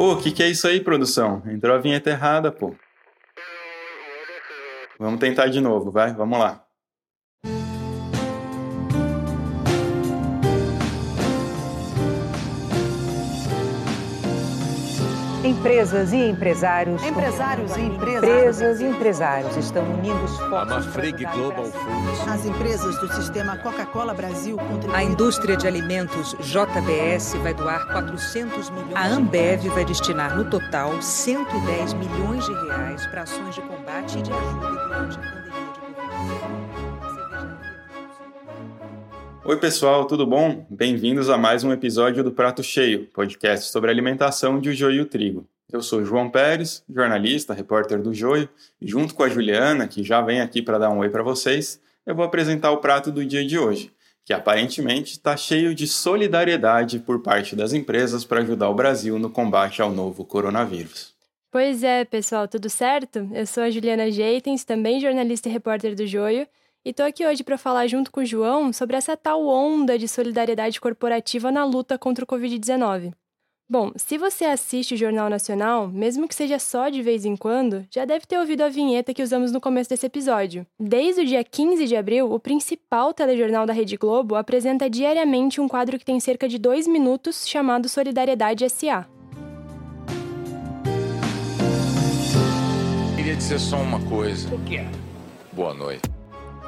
Ô, o que, que é isso aí, produção? Entrou a vinheta errada, pô. Vamos tentar de novo, vai? Vamos lá. Empresas e empresários. Empresários e empresas. Empresas e empresários estão unindo esforços. A Global Foods. As empresas do sistema Coca-Cola Brasil contribuem. A indústria de alimentos JBS vai doar 400 milhões. A Ambev vai destinar no total 110 milhões de reais para ações de combate e de ajuda durante a Oi, pessoal, tudo bom? Bem-vindos a mais um episódio do Prato Cheio, podcast sobre alimentação de o joio e o trigo. Eu sou João Pérez, jornalista, repórter do Joio, e junto com a Juliana, que já vem aqui para dar um oi para vocês, eu vou apresentar o prato do dia de hoje, que aparentemente está cheio de solidariedade por parte das empresas para ajudar o Brasil no combate ao novo coronavírus. Pois é, pessoal, tudo certo? Eu sou a Juliana Jeitens, também jornalista e repórter do Joio, e tô aqui hoje para falar junto com o João sobre essa tal onda de solidariedade corporativa na luta contra o Covid-19. Bom, se você assiste o Jornal Nacional, mesmo que seja só de vez em quando, já deve ter ouvido a vinheta que usamos no começo desse episódio. Desde o dia 15 de abril, o principal telejornal da Rede Globo apresenta diariamente um quadro que tem cerca de dois minutos chamado Solidariedade SA. Queria dizer só uma coisa. O que é? Boa noite.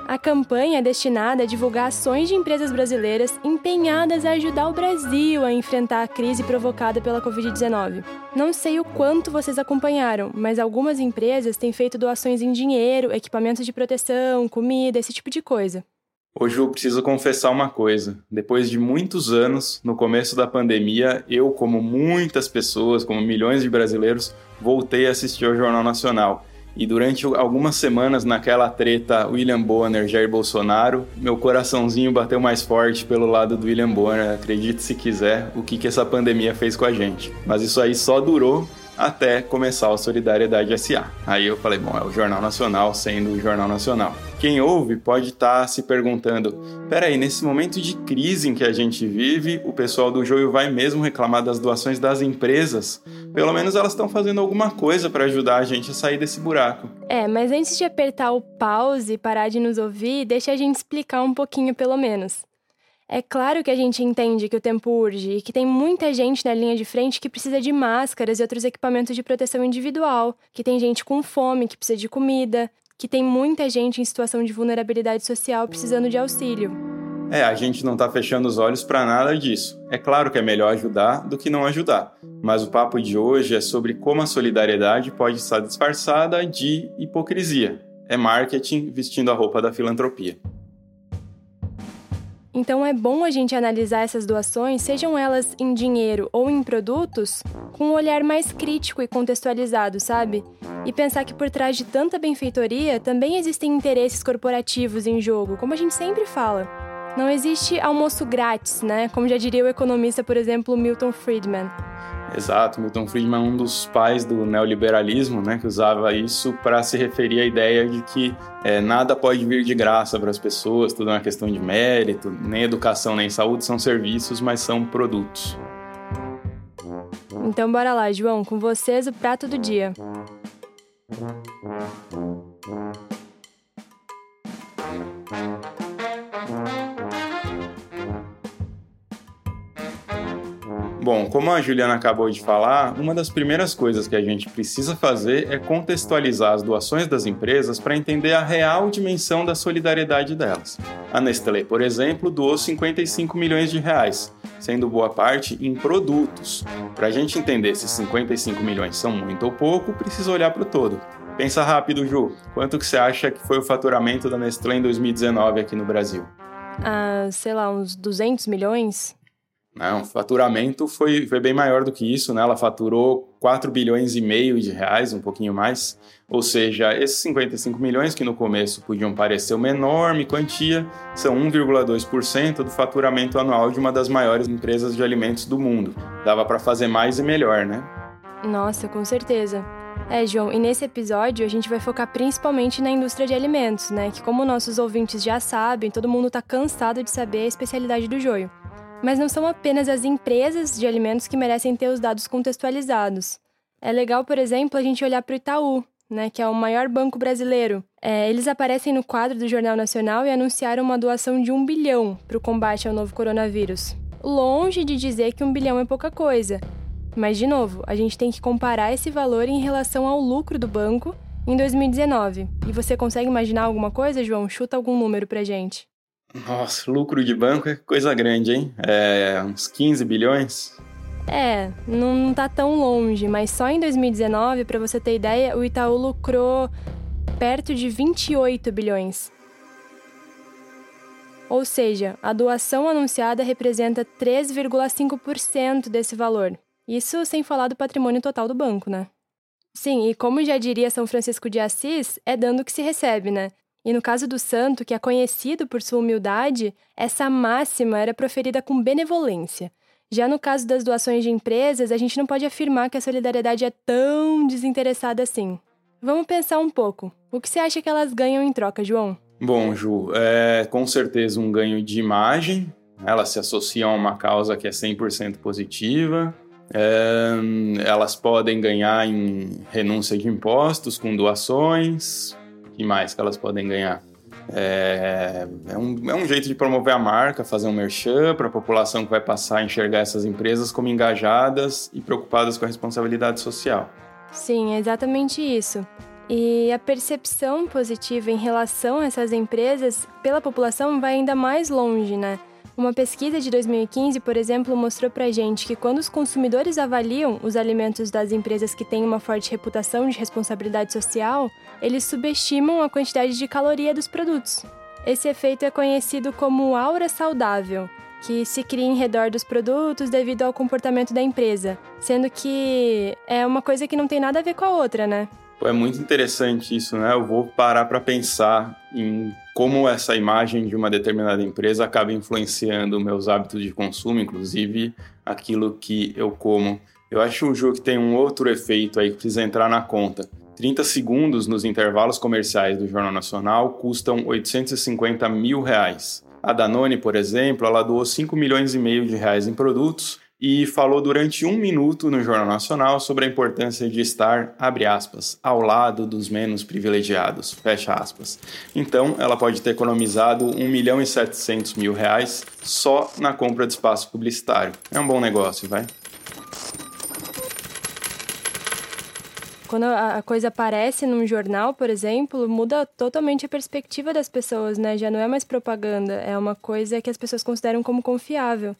A campanha é destinada a divulgar ações de empresas brasileiras empenhadas a ajudar o Brasil a enfrentar a crise provocada pela Covid-19. Não sei o quanto vocês acompanharam, mas algumas empresas têm feito doações em dinheiro, equipamentos de proteção, comida, esse tipo de coisa. Hoje eu preciso confessar uma coisa. Depois de muitos anos, no começo da pandemia, eu, como muitas pessoas, como milhões de brasileiros, voltei a assistir ao Jornal Nacional. E durante algumas semanas naquela treta William Bonner, Jair Bolsonaro, meu coraçãozinho bateu mais forte pelo lado do William Bonner. Acredite se quiser o que, que essa pandemia fez com a gente. Mas isso aí só durou até começar o Solidariedade SA. Aí eu falei, bom, é o Jornal Nacional sendo o Jornal Nacional. Quem ouve pode estar tá se perguntando: peraí, nesse momento de crise em que a gente vive, o pessoal do Joio vai mesmo reclamar das doações das empresas? Pelo menos elas estão fazendo alguma coisa para ajudar a gente a sair desse buraco. É, mas antes de apertar o pause e parar de nos ouvir, deixa a gente explicar um pouquinho pelo menos. É claro que a gente entende que o tempo urge e que tem muita gente na linha de frente que precisa de máscaras e outros equipamentos de proteção individual, que tem gente com fome, que precisa de comida, que tem muita gente em situação de vulnerabilidade social precisando de auxílio. É, a gente não está fechando os olhos para nada disso. É claro que é melhor ajudar do que não ajudar, mas o papo de hoje é sobre como a solidariedade pode estar disfarçada de hipocrisia. É marketing vestindo a roupa da filantropia. Então é bom a gente analisar essas doações, sejam elas em dinheiro ou em produtos, com um olhar mais crítico e contextualizado, sabe? E pensar que por trás de tanta benfeitoria também existem interesses corporativos em jogo, como a gente sempre fala. Não existe almoço grátis, né? Como já diria o economista, por exemplo, Milton Friedman. Exato, Milton Friedman é um dos pais do neoliberalismo, né, que usava isso para se referir à ideia de que é, nada pode vir de graça para as pessoas, tudo é uma questão de mérito, nem educação nem saúde são serviços, mas são produtos. Então bora lá, João, com vocês o prato do dia. Bom, como a Juliana acabou de falar, uma das primeiras coisas que a gente precisa fazer é contextualizar as doações das empresas para entender a real dimensão da solidariedade delas. A Nestlé, por exemplo, doou 55 milhões de reais, sendo boa parte em produtos. Para a gente entender se 55 milhões são muito ou pouco, precisa olhar para o todo. Pensa rápido, Ju. Quanto que você acha que foi o faturamento da Nestlé em 2019 aqui no Brasil? Ah, sei lá, uns 200 milhões? Não, o faturamento foi, foi bem maior do que isso, né? Ela faturou 4 bilhões e meio de reais, um pouquinho mais. Ou seja, esses 55 milhões que no começo podiam parecer uma enorme quantia, são 1,2% do faturamento anual de uma das maiores empresas de alimentos do mundo. Dava para fazer mais e melhor, né? Nossa, com certeza. É, João, e nesse episódio a gente vai focar principalmente na indústria de alimentos, né? Que como nossos ouvintes já sabem, todo mundo tá cansado de saber a especialidade do joio. Mas não são apenas as empresas de alimentos que merecem ter os dados contextualizados. É legal, por exemplo, a gente olhar para o Itaú, né, que é o maior banco brasileiro. É, eles aparecem no quadro do Jornal Nacional e anunciaram uma doação de um bilhão para o combate ao novo coronavírus. Longe de dizer que um bilhão é pouca coisa. Mas, de novo, a gente tem que comparar esse valor em relação ao lucro do banco em 2019. E você consegue imaginar alguma coisa, João? Chuta algum número pra gente. Nossa, lucro de banco é coisa grande, hein? É uns 15 bilhões? É, não, tá tão longe, mas só em 2019, para você ter ideia, o Itaú lucrou perto de 28 bilhões. Ou seja, a doação anunciada representa 3,5% desse valor. Isso sem falar do patrimônio total do banco, né? Sim, e como já diria São Francisco de Assis, é dando que se recebe, né? E no caso do santo, que é conhecido por sua humildade, essa máxima era proferida com benevolência. Já no caso das doações de empresas, a gente não pode afirmar que a solidariedade é tão desinteressada assim. Vamos pensar um pouco. O que você acha que elas ganham em troca, João? Bom, Ju, é com certeza um ganho de imagem. Elas se associam a uma causa que é 100% positiva. É, elas podem ganhar em renúncia de impostos com doações, mais que elas podem ganhar? É, é, um, é um jeito de promover a marca, fazer um merchan para a população que vai passar a enxergar essas empresas como engajadas e preocupadas com a responsabilidade social. Sim, é exatamente isso. E a percepção positiva em relação a essas empresas pela população vai ainda mais longe, né? Uma pesquisa de 2015, por exemplo, mostrou pra gente que quando os consumidores avaliam os alimentos das empresas que têm uma forte reputação de responsabilidade social, eles subestimam a quantidade de caloria dos produtos. Esse efeito é conhecido como aura saudável, que se cria em redor dos produtos devido ao comportamento da empresa, sendo que é uma coisa que não tem nada a ver com a outra, né? É muito interessante isso, né? Eu vou parar para pensar em como essa imagem de uma determinada empresa acaba influenciando meus hábitos de consumo, inclusive aquilo que eu como. Eu acho um jogo que tem um outro efeito aí que precisa entrar na conta. 30 segundos nos intervalos comerciais do Jornal Nacional custam 850 mil reais. A Danone, por exemplo, ela doou 5 milhões e meio de reais em produtos e falou durante um minuto no Jornal Nacional sobre a importância de estar, abre aspas, ao lado dos menos privilegiados, fecha aspas. Então, ela pode ter economizado 1 milhão e 700 mil reais só na compra de espaço publicitário. É um bom negócio, vai? Quando a coisa aparece num jornal, por exemplo, muda totalmente a perspectiva das pessoas, né? Já não é mais propaganda, é uma coisa que as pessoas consideram como confiável.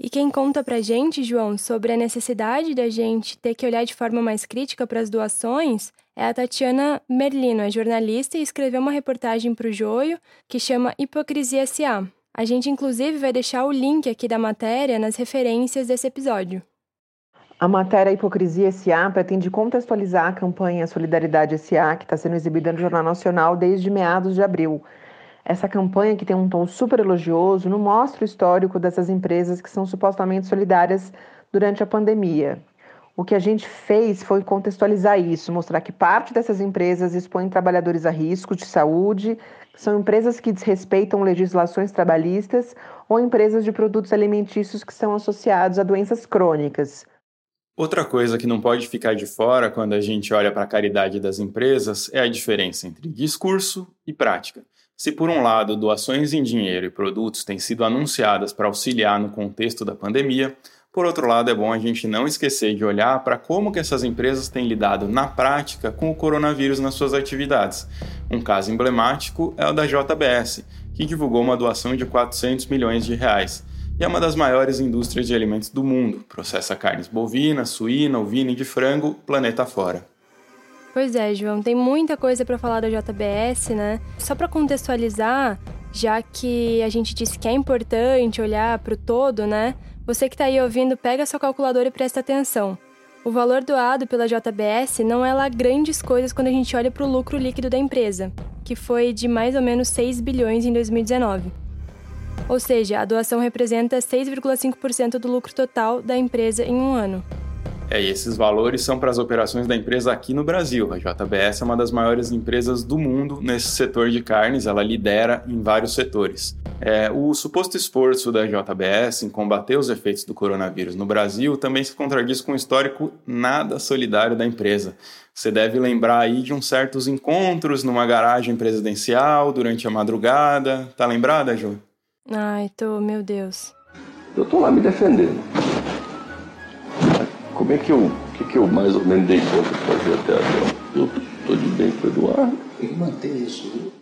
E quem conta pra gente, João, sobre a necessidade da gente ter que olhar de forma mais crítica para as doações é a Tatiana Merlino, é jornalista e escreveu uma reportagem para o Joio que chama Hipocrisia S.A. A gente, inclusive, vai deixar o link aqui da matéria nas referências desse episódio. A matéria Hipocrisia S.A. pretende contextualizar a campanha Solidariedade S.A., que está sendo exibida no Jornal Nacional desde meados de abril. Essa campanha, que tem um tom super elogioso, não mostra o histórico dessas empresas que são supostamente solidárias durante a pandemia. O que a gente fez foi contextualizar isso, mostrar que parte dessas empresas expõem trabalhadores a risco de saúde, são empresas que desrespeitam legislações trabalhistas ou empresas de produtos alimentícios que são associados a doenças crônicas. Outra coisa que não pode ficar de fora quando a gente olha para a caridade das empresas é a diferença entre discurso e prática. Se, por um lado, doações em dinheiro e produtos têm sido anunciadas para auxiliar no contexto da pandemia, por outro lado, é bom a gente não esquecer de olhar para como que essas empresas têm lidado na prática com o coronavírus nas suas atividades. Um caso emblemático é o da JBS, que divulgou uma doação de 400 milhões de reais. E é uma das maiores indústrias de alimentos do mundo, processa carnes bovina, suína, ovina e de frango, planeta fora. Pois é, João, tem muita coisa para falar da JBS, né? Só para contextualizar, já que a gente disse que é importante olhar para o todo, né? Você que está aí ouvindo, pega sua calculadora e presta atenção. O valor doado pela JBS não é lá grandes coisas quando a gente olha para o lucro líquido da empresa, que foi de mais ou menos 6 bilhões em 2019. Ou seja, a doação representa 6,5% do lucro total da empresa em um ano. É, e esses valores são para as operações da empresa aqui no Brasil. A JBS é uma das maiores empresas do mundo nesse setor de carnes, ela lidera em vários setores. É, o suposto esforço da JBS em combater os efeitos do coronavírus no Brasil também se contradiz com o histórico nada solidário da empresa. Você deve lembrar aí de uns certos encontros numa garagem presidencial durante a madrugada. Tá lembrada, Ju? Ai, tô, meu Deus. Eu tô lá me defendendo. Como é que eu, que, que eu mais ou menos dei conta de fazer até agora? Eu tô de bem com o Eduardo. Tem que manter isso, viu?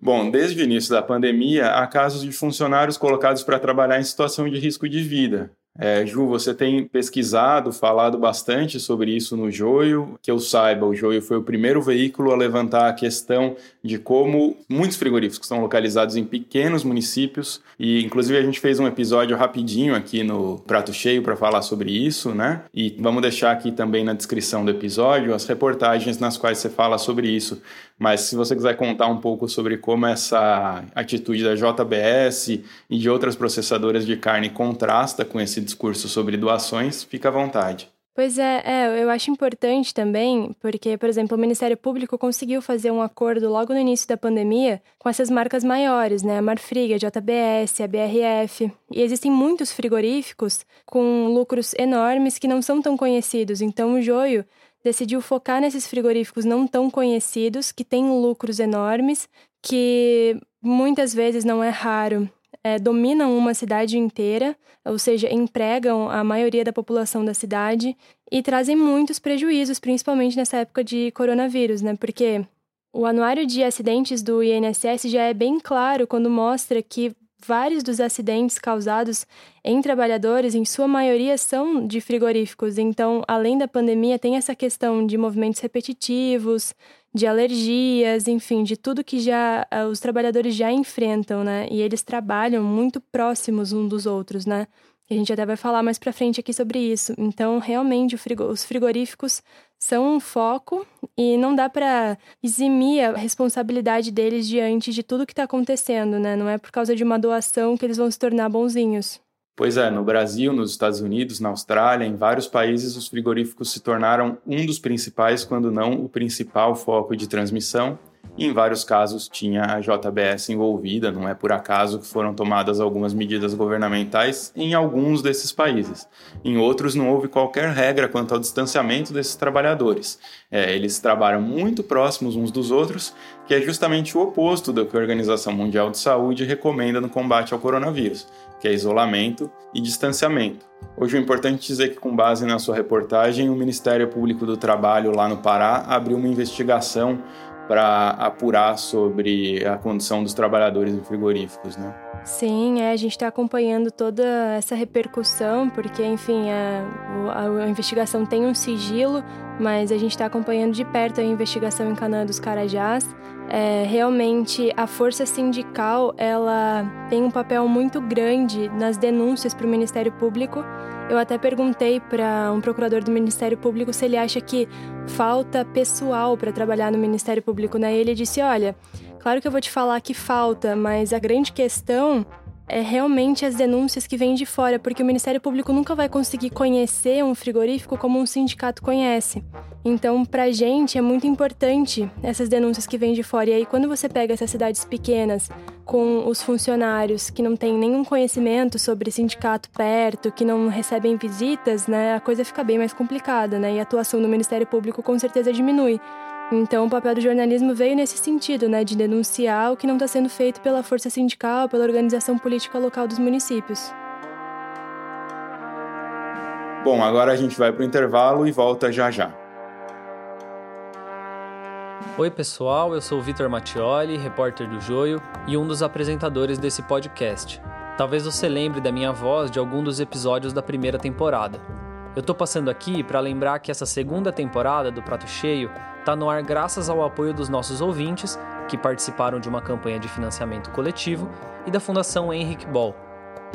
Bom, desde o início da pandemia, há casos de funcionários colocados para trabalhar em situação de risco de vida. É, Ju, você tem pesquisado, falado bastante sobre isso no Joio. Que eu saiba, o Joio foi o primeiro veículo a levantar a questão de como muitos frigoríficos estão localizados em pequenos municípios e, inclusive, a gente fez um episódio rapidinho aqui no Prato Cheio para falar sobre isso, né? E vamos deixar aqui também na descrição do episódio as reportagens nas quais você fala sobre isso. Mas se você quiser contar um pouco sobre como essa atitude da JBS e de outras processadoras de carne contrasta com esse discurso sobre doações, fica à vontade. Pois é, é, eu acho importante também, porque, por exemplo, o Ministério Público conseguiu fazer um acordo logo no início da pandemia com essas marcas maiores, né? A Marfrig, a JBS, a BRF. E existem muitos frigoríficos com lucros enormes que não são tão conhecidos. Então, o Joio decidiu focar nesses frigoríficos não tão conhecidos, que têm lucros enormes, que muitas vezes não é raro, é, dominam uma cidade inteira, ou seja, empregam a maioria da população da cidade e trazem muitos prejuízos, principalmente nessa época de coronavírus, né? Porque o anuário de acidentes do INSS já é bem claro quando mostra que vários dos acidentes causados em trabalhadores, em sua maioria, são de frigoríficos. Então, além da pandemia, tem essa questão de movimentos repetitivos, de alergias, enfim, de tudo que já uh, os trabalhadores já enfrentam, né? E eles trabalham muito próximos uns dos outros, né? A gente até vai falar mais para frente aqui sobre isso. Então, realmente, os frigoríficos são um foco e não dá para eximir a responsabilidade deles diante de tudo que está acontecendo, né? Não é por causa de uma doação que eles vão se tornar bonzinhos. Pois é, no Brasil, nos Estados Unidos, na Austrália, em vários países, os frigoríficos se tornaram um dos principais, quando não o principal foco de transmissão. E em vários casos tinha a JBS envolvida, não é por acaso que foram tomadas algumas medidas governamentais em alguns desses países. Em outros não houve qualquer regra quanto ao distanciamento desses trabalhadores. É, eles trabalham muito próximos uns dos outros, que é justamente o oposto do que a Organização Mundial de Saúde recomenda no combate ao coronavírus que é isolamento e distanciamento. Hoje é importante dizer que, com base na sua reportagem, o Ministério Público do Trabalho lá no Pará abriu uma investigação para apurar sobre a condição dos trabalhadores em frigoríficos, né? Sim, é, a gente está acompanhando toda essa repercussão, porque, enfim, a, a, a investigação tem um sigilo, mas a gente está acompanhando de perto a investigação em Canaã dos Carajás. É, realmente, a força sindical ela tem um papel muito grande nas denúncias para o Ministério Público. Eu até perguntei para um procurador do Ministério Público se ele acha que falta pessoal para trabalhar no Ministério Público, né? E ele disse, olha Claro que eu vou te falar que falta, mas a grande questão é realmente as denúncias que vêm de fora, porque o Ministério Público nunca vai conseguir conhecer um frigorífico como um sindicato conhece. Então, pra gente é muito importante essas denúncias que vêm de fora. E aí, quando você pega essas cidades pequenas, com os funcionários que não têm nenhum conhecimento sobre sindicato perto, que não recebem visitas, né, a coisa fica bem mais complicada, né? E a atuação do Ministério Público com certeza diminui. Então, o papel do jornalismo veio nesse sentido, né, de denunciar o que não está sendo feito pela força sindical, pela organização política local dos municípios. Bom, agora a gente vai para o intervalo e volta já já. Oi, pessoal, eu sou o Vitor Mattioli, repórter do Joio e um dos apresentadores desse podcast. Talvez você lembre da minha voz de algum dos episódios da primeira temporada. Eu tô passando aqui para lembrar que essa segunda temporada do Prato Cheio está no ar graças ao apoio dos nossos ouvintes, que participaram de uma campanha de financiamento coletivo, e da Fundação Henrique Ball.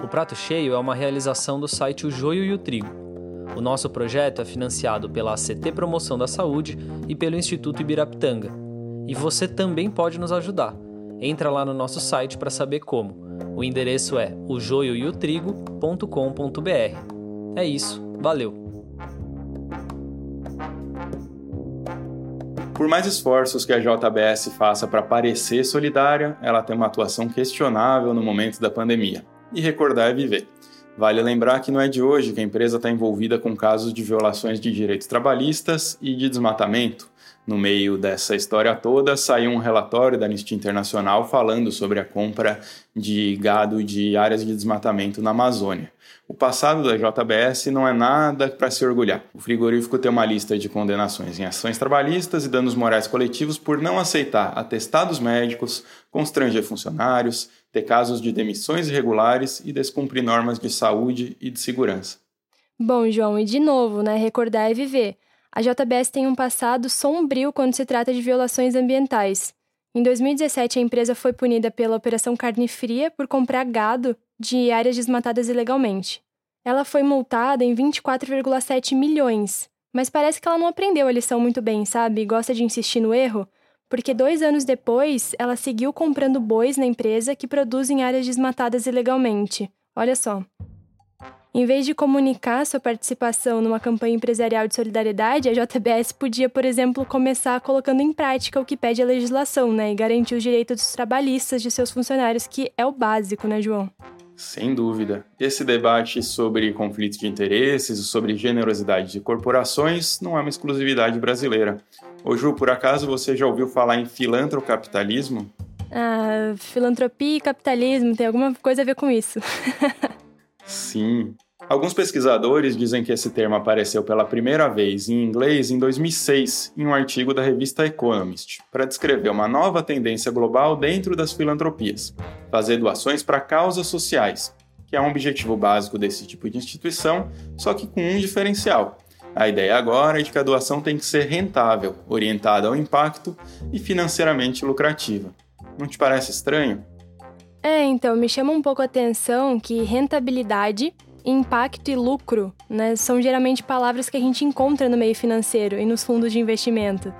O Prato Cheio é uma realização do site O Joio e o Trigo. O nosso projeto é financiado pela ACT Promoção da Saúde e pelo Instituto Ibirapitanga. E você também pode nos ajudar. Entra lá no nosso site para saber como. O endereço é ojoioeotrigo.com.br. É isso, Valeu! Por mais esforços que a JBS faça para parecer solidária, ela tem uma atuação questionável no momento da pandemia. E recordar é viver. Vale lembrar que não é de hoje que a empresa está envolvida com casos de violações de direitos trabalhistas e de desmatamento. No meio dessa história toda, saiu um relatório da Anistia Internacional falando sobre a compra de gado de áreas de desmatamento na Amazônia. O passado da JBS não é nada para se orgulhar. O frigorífico tem uma lista de condenações em ações trabalhistas e danos morais coletivos por não aceitar atestados médicos, constranger funcionários, ter casos de demissões irregulares e descumprir normas de saúde e de segurança. Bom, João, e de novo, né? Recordar é viver. A JBS tem um passado sombrio quando se trata de violações ambientais. Em 2017, a empresa foi punida pela Operação Carne Fria por comprar gado de áreas desmatadas ilegalmente. Ela foi multada em 24,7 milhões, mas parece que ela não aprendeu a lição muito bem, sabe? Gosta de insistir no erro, porque dois anos depois ela seguiu comprando bois na empresa que produz em áreas desmatadas ilegalmente. Olha só. Em vez de comunicar sua participação numa campanha empresarial de solidariedade, a JBS podia, por exemplo, começar colocando em prática o que pede a legislação, né, e garantir os direitos dos trabalhistas de seus funcionários, que é o básico, né, João? Sem dúvida. Esse debate sobre conflitos de interesses, sobre generosidade de corporações, não é uma exclusividade brasileira. Ô Ju, por acaso você já ouviu falar em filantrocapitalismo? Ah, filantropia e capitalismo tem alguma coisa a ver com isso. Sim. Alguns pesquisadores dizem que esse termo apareceu pela primeira vez em inglês em 2006, em um artigo da revista Economist, para descrever uma nova tendência global dentro das filantropias: fazer doações para causas sociais, que é um objetivo básico desse tipo de instituição, só que com um diferencial. A ideia agora é de que a doação tem que ser rentável, orientada ao impacto e financeiramente lucrativa. Não te parece estranho? É, então, me chama um pouco a atenção que rentabilidade impacto e lucro, né, são geralmente palavras que a gente encontra no meio financeiro e nos fundos de investimento.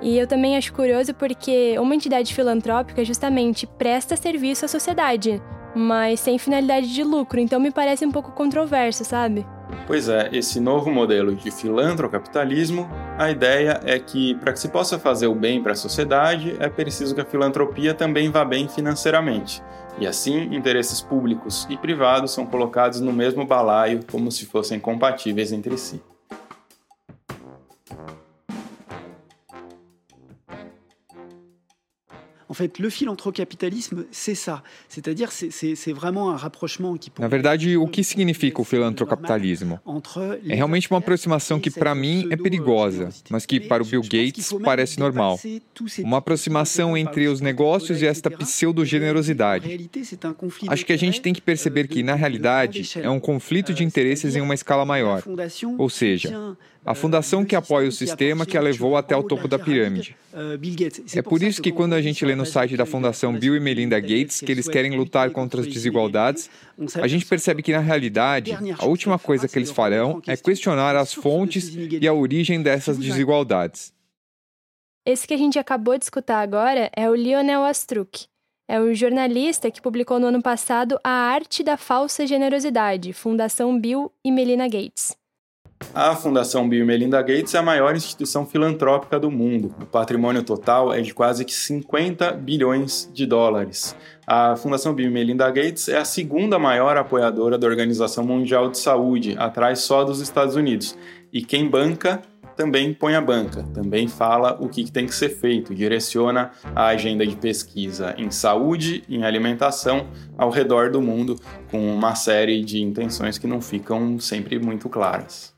E eu também acho curioso porque uma entidade filantrópica justamente presta serviço à sociedade, mas sem finalidade de lucro, então me parece um pouco controverso, sabe? Pois é, esse novo modelo de filantrocapitalismo, a ideia é que para que se possa fazer o bem para a sociedade, é preciso que a filantropia também vá bem financeiramente. E assim, interesses públicos e privados são colocados no mesmo balaio como se fossem compatíveis entre si. En fait, le c'est ça. C'est-à-dire, c'est vraiment un rapprochement qui Na verdade, o que significa o filantrocapitalismo? É realmente uma aproximação que, para mim, é perigosa, mas que, para o Bill Gates, parece normal. Uma aproximação entre os negócios e esta pseudo-generosidade. Acho que a gente tem que perceber que, na realidade, é um conflito de interesses em uma escala maior. Ou seja, a fundação que apoia o sistema que a levou até o topo da pirâmide. É por isso que, quando a gente lê no site da Fundação Bill e Melinda Gates que eles querem lutar contra as desigualdades, a gente percebe que, na realidade, a última coisa que eles farão é questionar as fontes e a origem dessas desigualdades. Esse que a gente acabou de escutar agora é o Lionel Astruc. É o jornalista que publicou no ano passado A Arte da Falsa Generosidade, Fundação Bill e Melinda Gates. A Fundação Bill Melinda Gates é a maior instituição filantrópica do mundo. O patrimônio total é de quase que 50 bilhões de dólares. A Fundação Bill Melinda Gates é a segunda maior apoiadora da Organização Mundial de Saúde, atrás só dos Estados Unidos. E quem banca também põe a banca, também fala o que tem que ser feito, direciona a agenda de pesquisa em saúde, em alimentação ao redor do mundo, com uma série de intenções que não ficam sempre muito claras.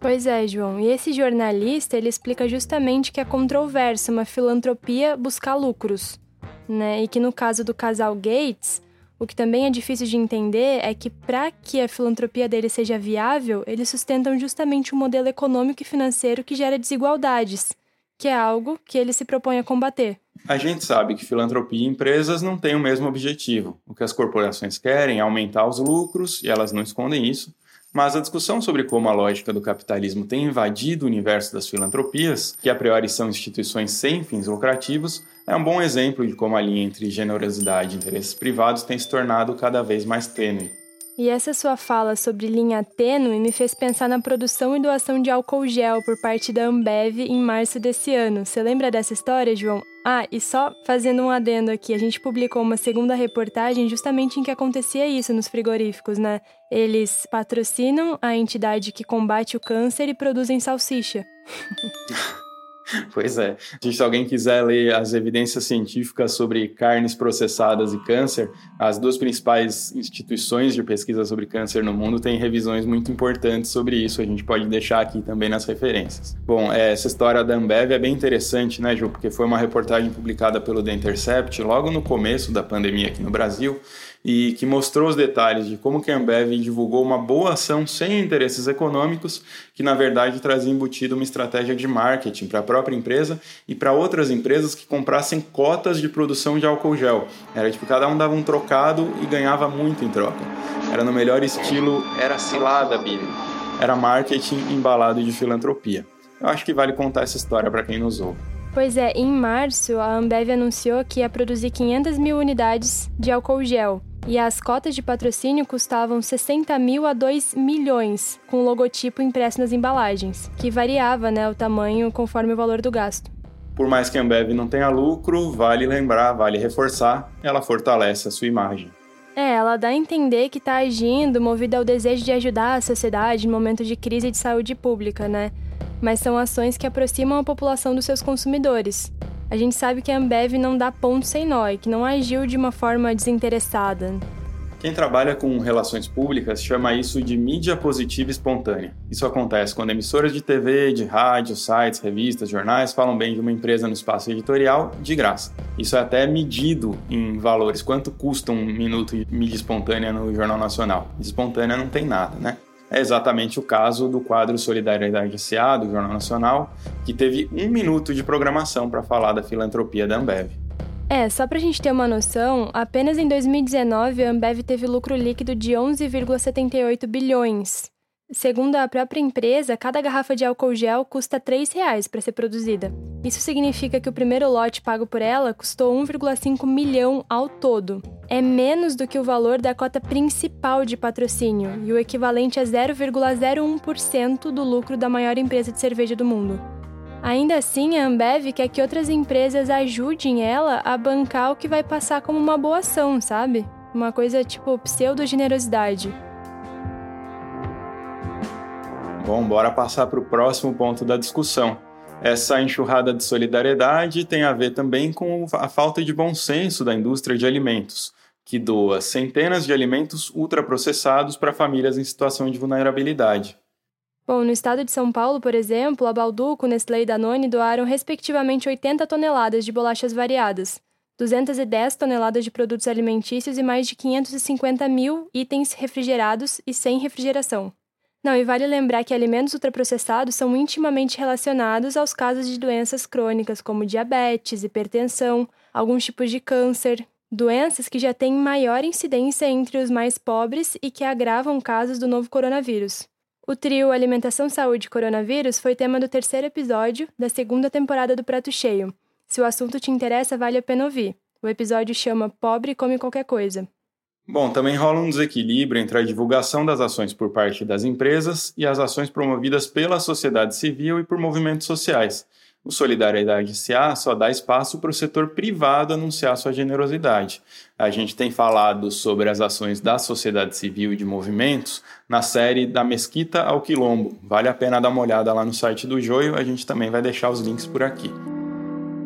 Pois é, João. E esse jornalista, ele explica justamente que é controverso uma filantropia buscar lucros, né? E que no caso do casal Gates, o que também é difícil de entender é que para que a filantropia dele seja viável, eles sustentam justamente um modelo econômico e financeiro que gera desigualdades, que é algo que ele se propõe a combater. A gente sabe que filantropia e empresas não têm o mesmo objetivo. O que as corporações querem é aumentar os lucros, e elas não escondem isso, mas a discussão sobre como a lógica do capitalismo tem invadido o universo das filantropias, que a priori são instituições sem fins lucrativos, é um bom exemplo de como a linha entre generosidade e interesses privados tem se tornado cada vez mais tênue. E essa sua fala sobre linha tênue me fez pensar na produção e doação de álcool gel por parte da Ambev em março desse ano. Você lembra dessa história, João? Ah, e só fazendo um adendo aqui, a gente publicou uma segunda reportagem justamente em que acontecia isso nos frigoríficos, né? Eles patrocinam a entidade que combate o câncer e produzem salsicha. Pois é. Se alguém quiser ler as evidências científicas sobre carnes processadas e câncer, as duas principais instituições de pesquisa sobre câncer no mundo têm revisões muito importantes sobre isso. A gente pode deixar aqui também nas referências. Bom, é, essa história da Ambev é bem interessante, né, Ju? Porque foi uma reportagem publicada pelo The Intercept logo no começo da pandemia aqui no Brasil e que mostrou os detalhes de como que a Ambev divulgou uma boa ação sem interesses econômicos, que na verdade trazia embutido uma estratégia de marketing para a própria empresa e para outras empresas que comprassem cotas de produção de álcool gel. Era tipo, cada um dava um trocado e ganhava muito em troca. Era no melhor estilo, era cilada, Billy. Era marketing embalado de filantropia. Eu acho que vale contar essa história para quem nos ouve. Pois é, em março, a Ambev anunciou que ia produzir 500 mil unidades de álcool gel. E as cotas de patrocínio custavam 60 mil a 2 milhões, com o logotipo impresso nas embalagens, que variava né, o tamanho conforme o valor do gasto. Por mais que a Ambev não tenha lucro, vale lembrar, vale reforçar, ela fortalece a sua imagem. É, ela dá a entender que está agindo movida ao desejo de ajudar a sociedade em momentos de crise de saúde pública, né? Mas são ações que aproximam a população dos seus consumidores, a gente sabe que a Ambev não dá ponto sem nó e que não agiu de uma forma desinteressada. Quem trabalha com relações públicas chama isso de mídia positiva espontânea. Isso acontece quando emissoras de TV, de rádio, sites, revistas, jornais falam bem de uma empresa no espaço editorial de graça. Isso é até medido em valores. Quanto custa um minuto de mídia espontânea no Jornal Nacional? Espontânea não tem nada, né? É exatamente o caso do quadro Solidariedade SA, do Jornal Nacional, que teve um minuto de programação para falar da filantropia da Ambev. É, só para a gente ter uma noção, apenas em 2019 a Ambev teve lucro líquido de 11,78 bilhões. Segundo a própria empresa, cada garrafa de álcool gel custa R$ 3,00 para ser produzida. Isso significa que o primeiro lote pago por ela custou 1,5 milhão ao todo. É menos do que o valor da cota principal de patrocínio e o equivalente a 0,01% do lucro da maior empresa de cerveja do mundo. Ainda assim, a Ambev quer que outras empresas ajudem ela a bancar o que vai passar como uma boa ação, sabe? Uma coisa tipo pseudo-generosidade. Bom, bora passar para o próximo ponto da discussão essa enxurrada de solidariedade tem a ver também com a falta de bom senso da indústria de alimentos, que doa centenas de alimentos ultraprocessados para famílias em situação de vulnerabilidade. Bom, no estado de São Paulo, por exemplo, a Balduco, Nestlé e Danone doaram respectivamente 80 toneladas de bolachas variadas, 210 toneladas de produtos alimentícios e mais de 550 mil itens refrigerados e sem refrigeração. Não, e vale lembrar que alimentos ultraprocessados são intimamente relacionados aos casos de doenças crônicas como diabetes, hipertensão, alguns tipos de câncer, doenças que já têm maior incidência entre os mais pobres e que agravam casos do novo coronavírus. O trio Alimentação, Saúde e Coronavírus foi tema do terceiro episódio da segunda temporada do Prato Cheio. Se o assunto te interessa, vale a pena ouvir. O episódio chama Pobre Come Qualquer Coisa. Bom, também rola um desequilíbrio entre a divulgação das ações por parte das empresas e as ações promovidas pela sociedade civil e por movimentos sociais. O Solidariedade SA só dá espaço para o setor privado anunciar sua generosidade. A gente tem falado sobre as ações da sociedade civil e de movimentos na série Da Mesquita ao Quilombo. Vale a pena dar uma olhada lá no site do Joio, a gente também vai deixar os links por aqui.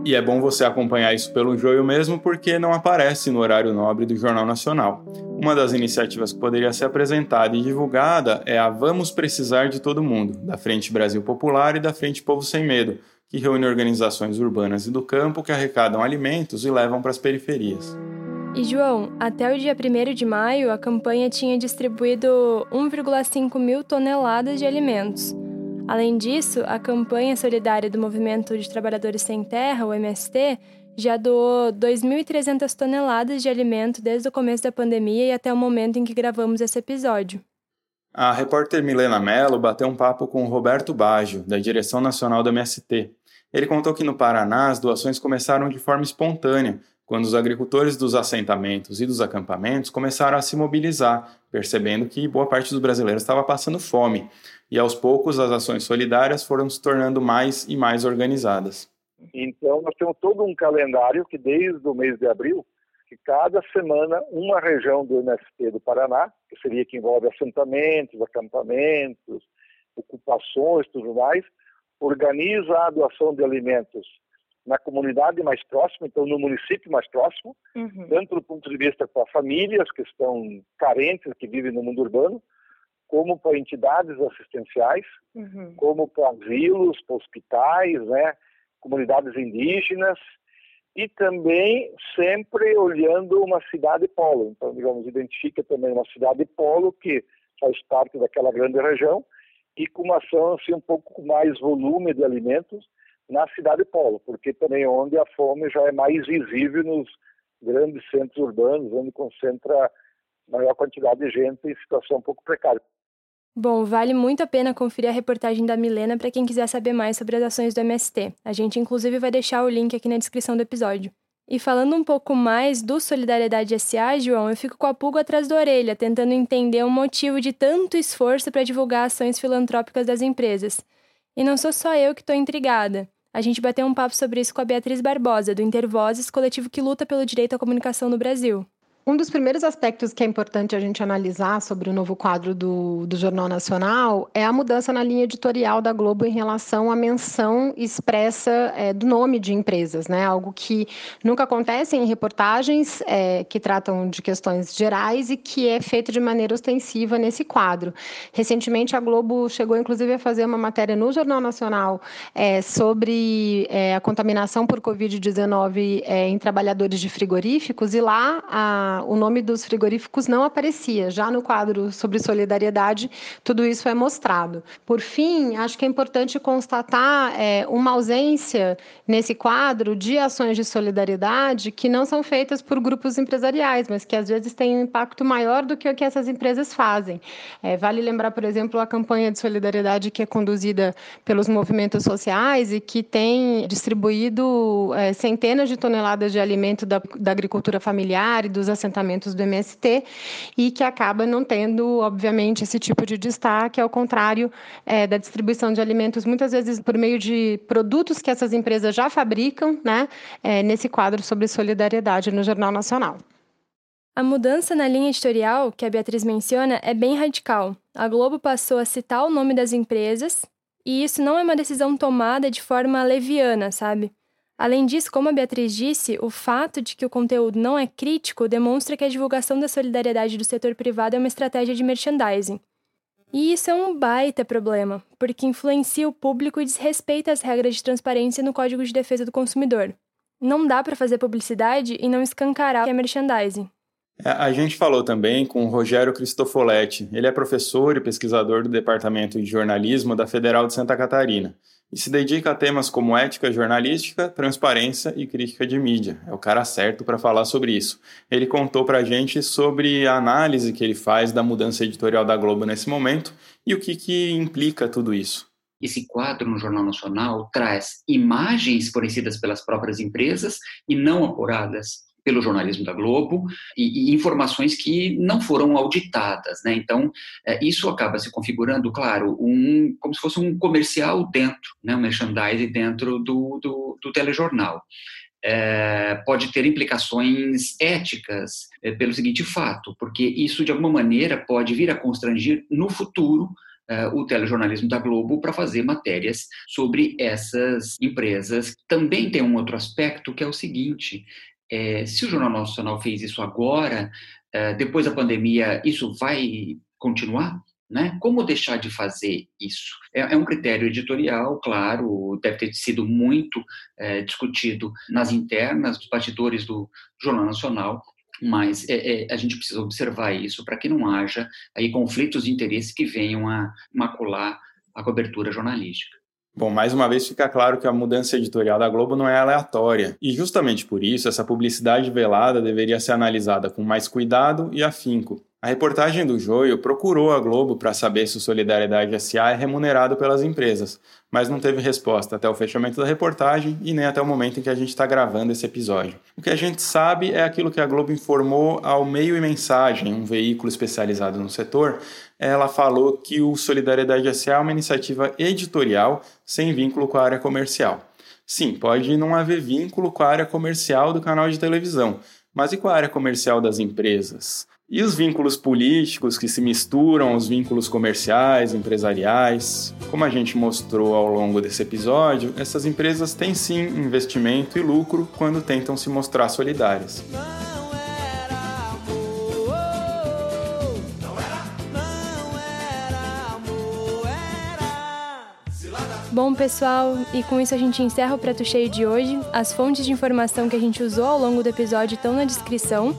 E é bom você acompanhar isso pelo joio mesmo, porque não aparece no horário nobre do Jornal Nacional. Uma das iniciativas que poderia ser apresentada e divulgada é a Vamos Precisar de Todo Mundo, da Frente Brasil Popular e da Frente Povo Sem Medo, que reúne organizações urbanas e do campo que arrecadam alimentos e levam para as periferias. E João, até o dia 1 de maio, a campanha tinha distribuído 1,5 mil toneladas de alimentos. Além disso, a campanha solidária do Movimento de Trabalhadores Sem Terra, o MST, já doou 2.300 toneladas de alimento desde o começo da pandemia e até o momento em que gravamos esse episódio. A repórter Milena Mello bateu um papo com Roberto Baggio, da direção nacional do MST. Ele contou que no Paraná as doações começaram de forma espontânea, quando os agricultores dos assentamentos e dos acampamentos começaram a se mobilizar, percebendo que boa parte dos brasileiros estava passando fome, e aos poucos as ações solidárias foram se tornando mais e mais organizadas. Então, nós temos todo um calendário que, desde o mês de abril, que cada semana uma região do MST do Paraná, que seria que envolve assentamentos, acampamentos, ocupações, tudo mais, organiza a doação de alimentos na comunidade mais próxima, então no município mais próximo, uhum. tanto do ponto de vista para famílias que estão carentes, que vivem no mundo urbano, como para entidades assistenciais, uhum. como para asilos, para hospitais, né, comunidades indígenas, e também sempre olhando uma cidade polo. Então, digamos, identifica também uma cidade polo que faz parte daquela grande região e com uma ação assim, um pouco mais volume de alimentos na cidade polo, porque também onde a fome já é mais visível nos grandes centros urbanos, onde concentra maior quantidade de gente em situação um pouco precária. Bom, vale muito a pena conferir a reportagem da Milena para quem quiser saber mais sobre as ações do MST. A gente, inclusive, vai deixar o link aqui na descrição do episódio. E falando um pouco mais do Solidariedade SA, João, eu fico com a pulga atrás da orelha, tentando entender o motivo de tanto esforço para divulgar ações filantrópicas das empresas. E não sou só eu que estou intrigada. A gente bateu um papo sobre isso com a Beatriz Barbosa, do Intervozes, coletivo que luta pelo direito à comunicação no Brasil. Um dos primeiros aspectos que é importante a gente analisar sobre o novo quadro do, do Jornal Nacional é a mudança na linha editorial da Globo em relação à menção expressa é, do nome de empresas, né? Algo que nunca acontece em reportagens é, que tratam de questões gerais e que é feito de maneira ostensiva nesse quadro. Recentemente, a Globo chegou, inclusive, a fazer uma matéria no Jornal Nacional é, sobre é, a contaminação por Covid-19 é, em trabalhadores de frigoríficos e lá a o nome dos frigoríficos não aparecia. Já no quadro sobre solidariedade, tudo isso é mostrado. Por fim, acho que é importante constatar é, uma ausência nesse quadro de ações de solidariedade que não são feitas por grupos empresariais, mas que às vezes têm um impacto maior do que o que essas empresas fazem. É, vale lembrar, por exemplo, a campanha de solidariedade que é conduzida pelos movimentos sociais e que tem distribuído é, centenas de toneladas de alimento da, da agricultura familiar e dos assentamentos do MST e que acaba não tendo, obviamente, esse tipo de destaque, ao contrário é, da distribuição de alimentos, muitas vezes por meio de produtos que essas empresas já fabricam, né, é, nesse quadro sobre solidariedade no Jornal Nacional. A mudança na linha editorial que a Beatriz menciona é bem radical. A Globo passou a citar o nome das empresas, e isso não é uma decisão tomada de forma leviana, sabe? Além disso, como a Beatriz disse, o fato de que o conteúdo não é crítico demonstra que a divulgação da solidariedade do setor privado é uma estratégia de merchandising. E isso é um baita problema, porque influencia o público e desrespeita as regras de transparência no Código de Defesa do Consumidor. Não dá para fazer publicidade e não escancarar que é merchandising. É, a gente falou também com o Rogério Cristofoletti. Ele é professor e pesquisador do Departamento de Jornalismo da Federal de Santa Catarina e se dedica a temas como ética jornalística, transparência e crítica de mídia. É o cara certo para falar sobre isso. Ele contou para a gente sobre a análise que ele faz da mudança editorial da Globo nesse momento e o que, que implica tudo isso. Esse quadro no Jornal Nacional traz imagens fornecidas pelas próprias empresas e não apuradas pelo jornalismo da Globo e, e, informações que não foram auditadas, né? Então é, isso acaba se configurando, claro, um como se fosse um comercial dentro, né? Um merchandising dentro do, do, do telejornal. É, pode ter implicações éticas é, pelo seguinte fato, porque isso de alguma maneira pode vir a constranger no futuro é, o telejornalismo da Globo para fazer matérias sobre essas empresas. Também tem um outro aspecto que é o seguinte: é, se o Jornal Nacional fez isso agora, é, depois da pandemia, isso vai continuar? Né? Como deixar de fazer isso? É, é, um critério editorial, claro, deve ter sido muito é, discutido nas internas dos bastidores do Jornal Nacional, mas é, é, a gente precisa observar isso para que não haja aí conflitos de interesse que venham a macular a cobertura jornalística. Bom, mais uma vez fica claro que a mudança editorial da Globo não é aleatória, e justamente por isso essa publicidade velada deveria ser analisada com mais cuidado e afinco. A reportagem do Joio procurou a Globo para saber se o Solidariedade SA é remunerado pelas empresas, mas não teve resposta até o fechamento da reportagem e nem até o momento em que a gente está gravando esse episódio. O que a gente sabe é aquilo que a Globo informou ao Meio e Mensagem, um veículo especializado no setor. Ela falou que o Solidariedade SA é uma iniciativa editorial sem vínculo com a área comercial. Sim, pode não haver vínculo com a área comercial do canal de televisão, mas e com a área comercial das empresas? E os vínculos políticos que se misturam aos vínculos comerciais, empresariais? Como a gente mostrou ao longo desse episódio, essas empresas têm sim investimento e lucro quando tentam se mostrar solidárias. Bom, pessoal, e com isso a gente encerra o Prato Cheio de hoje. As fontes de informação que a gente usou ao longo do episódio estão na descrição.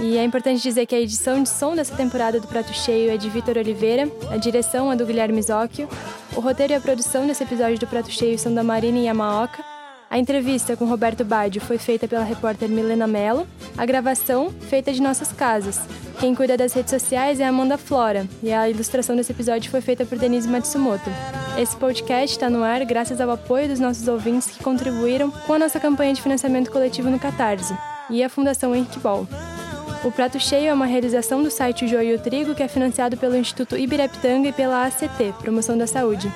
E é importante dizer que a edição de som dessa temporada do Prato Cheio é de Vitor Oliveira, a direção é do Guilherme Zocchio, o roteiro e a produção desse episódio do Prato Cheio são da Marina Yamaoka, a entrevista com Roberto Baggio foi feita pela repórter Milena Mello, a gravação feita de nossas casas. Quem cuida das redes sociais é Amanda Flora, e a ilustração desse episódio foi feita por Denise Matsumoto. Esse podcast está no ar graças ao apoio dos nossos ouvintes que contribuíram com a nossa campanha de financiamento coletivo no Catarse e a Fundação Henrique Ball. O Prato Cheio é uma realização do site Joio Trigo, que é financiado pelo Instituto Ibirapitanga e pela ACT, Promoção da Saúde.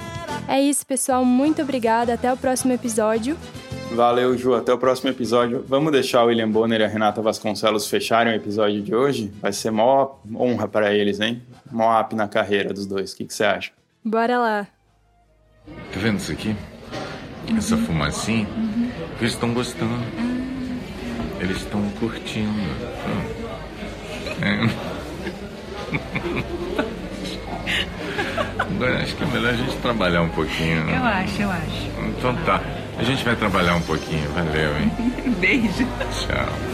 É isso, pessoal. Muito obrigada. Até o próximo episódio. Valeu, Ju. Até o próximo episódio. Vamos deixar o William Bonner e a Renata Vasconcelos fecharem o episódio de hoje? Vai ser mó honra para eles, hein? Mó up na carreira dos dois. O que, você acha? Bora lá. Tá vendo isso aqui? Uhum. Essa fumacinha? Uhum. Eles estão gostando. Eles estão curtindo. Hum. É. Agora acho que é melhor a gente trabalhar um pouquinho. Né? Eu acho, eu acho. Então tá. A gente vai trabalhar um pouquinho. Valeu, hein? Beijo. Tchau.